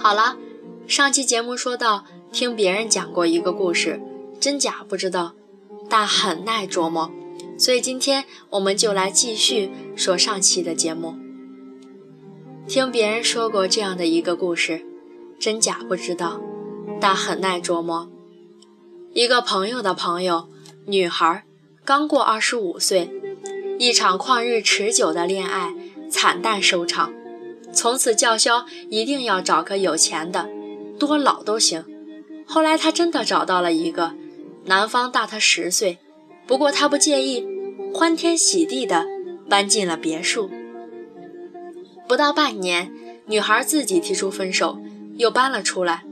好了，上期节目说到听别人讲过一个故事，真假不知道，但很耐琢磨，所以今天我们就来继续说上期的节目。听别人说过这样的一个故事，真假不知道，但很耐琢磨。一个朋友的朋友，女孩，刚过二十五岁，一场旷日持久的恋爱惨淡收场，从此叫嚣一定要找个有钱的，多老都行。后来他真的找到了一个，男方大她十岁，不过她不介意，欢天喜地的搬进了别墅。不到半年，女孩自己提出分手，又搬了出来。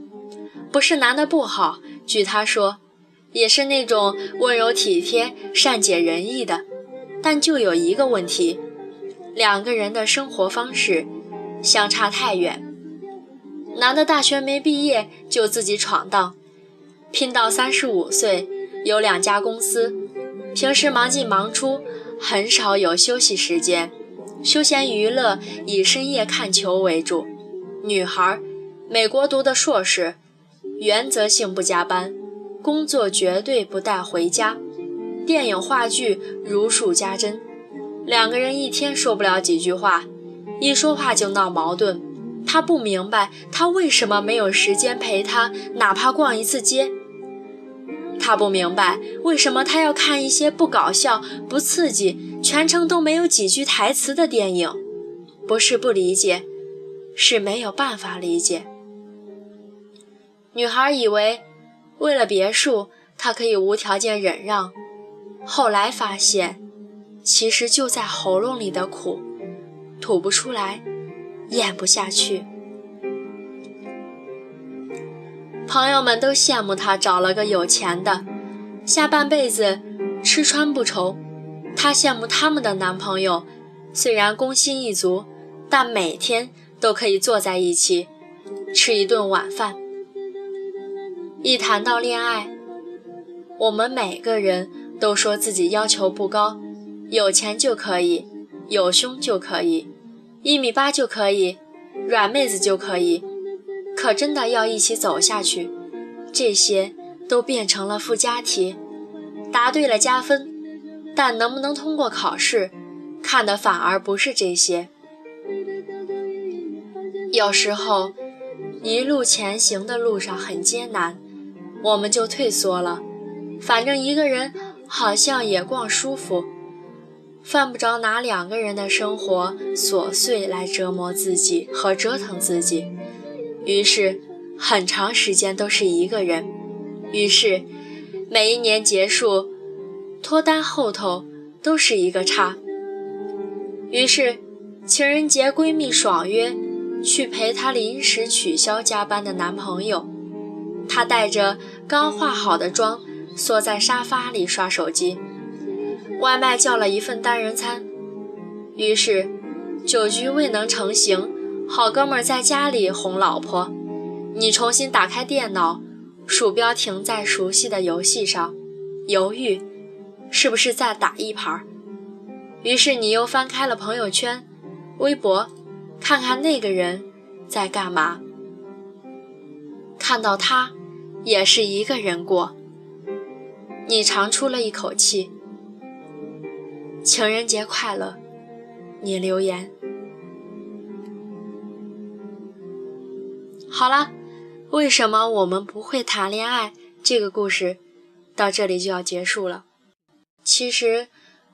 不是男的不好，据她说，也是那种温柔体贴、善解人意的。但就有一个问题，两个人的生活方式相差太远。男的大学没毕业就自己闯荡，拼到三十五岁，有两家公司，平时忙进忙出，很少有休息时间。休闲娱乐以深夜看球为主，女孩，美国读的硕士，原则性不加班，工作绝对不带回家，电影话剧如数家珍，两个人一天说不了几句话，一说话就闹矛盾，他不明白他为什么没有时间陪她，哪怕逛一次街。他不明白为什么他要看一些不搞笑、不刺激、全程都没有几句台词的电影，不是不理解，是没有办法理解。女孩以为为了别墅，她可以无条件忍让，后来发现，其实就在喉咙里的苦，吐不出来，咽不下去。朋友们都羡慕她找了个有钱的，下半辈子吃穿不愁。她羡慕他们的男朋友，虽然工薪一族，但每天都可以坐在一起吃一顿晚饭。一谈到恋爱，我们每个人都说自己要求不高，有钱就可以，有胸就可以，一米八就可以，软妹子就可以。可真的要一起走下去，这些都变成了附加题，答对了加分，但能不能通过考试，看的反而不是这些。有时候，一路前行的路上很艰难，我们就退缩了，反正一个人好像也逛舒服，犯不着拿两个人的生活琐碎来折磨自己和折腾自己。于是，很长时间都是一个人。于是，每一年结束，脱单后头都是一个叉。于是，情人节闺蜜爽约去陪她临时取消加班的男朋友，她带着刚化好的妆，缩在沙发里刷手机。外卖叫了一份单人餐。于是，酒局未能成行。好哥们在家里哄老婆，你重新打开电脑，鼠标停在熟悉的游戏上，犹豫，是不是再打一盘？于是你又翻开了朋友圈、微博，看看那个人在干嘛。看到他，也是一个人过，你长出了一口气。情人节快乐，你留言。好了，为什么我们不会谈恋爱？这个故事到这里就要结束了。其实，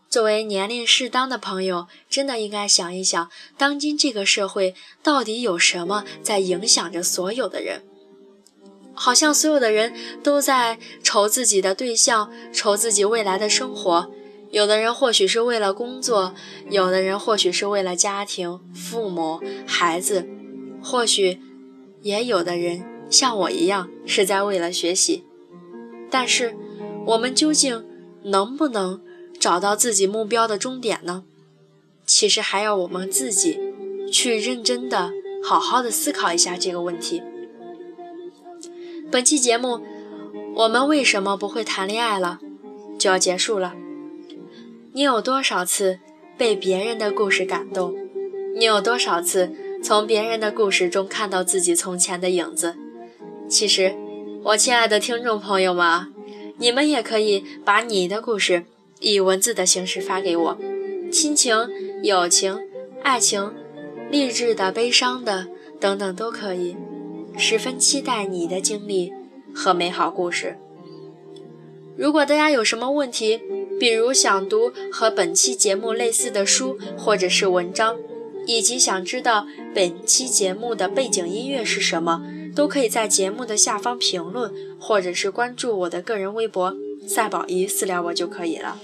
作为年龄适当的朋友，真的应该想一想，当今这个社会到底有什么在影响着所有的人？好像所有的人都在愁自己的对象，愁自己未来的生活。有的人或许是为了工作，有的人或许是为了家庭、父母、孩子，或许。也有的人像我一样是在为了学习，但是我们究竟能不能找到自己目标的终点呢？其实还要我们自己去认真的、好好的思考一下这个问题。本期节目，我们为什么不会谈恋爱了，就要结束了。你有多少次被别人的故事感动？你有多少次？从别人的故事中看到自己从前的影子。其实，我亲爱的听众朋友们啊，你们也可以把你的故事以文字的形式发给我，亲情、友情、爱情、励志的、悲伤的等等都可以。十分期待你的经历和美好故事。如果大家有什么问题，比如想读和本期节目类似的书或者是文章，以及想知道本期节目的背景音乐是什么，都可以在节目的下方评论，或者是关注我的个人微博“赛宝仪”私聊我就可以了。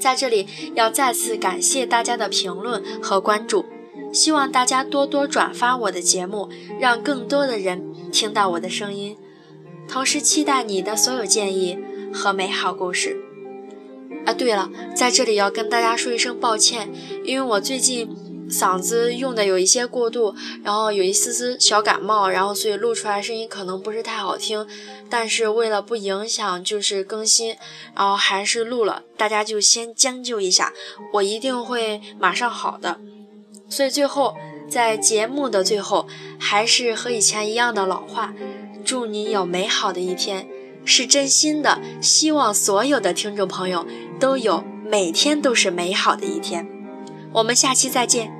在这里要再次感谢大家的评论和关注，希望大家多多转发我的节目，让更多的人听到我的声音，同时期待你的所有建议和美好故事。啊，对了，在这里要跟大家说一声抱歉，因为我最近嗓子用的有一些过度，然后有一丝丝小感冒，然后所以录出来声音可能不是太好听，但是为了不影响就是更新，然后还是录了，大家就先将就一下，我一定会马上好的。所以最后在节目的最后，还是和以前一样的老话，祝你有美好的一天。是真心的，希望所有的听众朋友都有每天都是美好的一天。我们下期再见。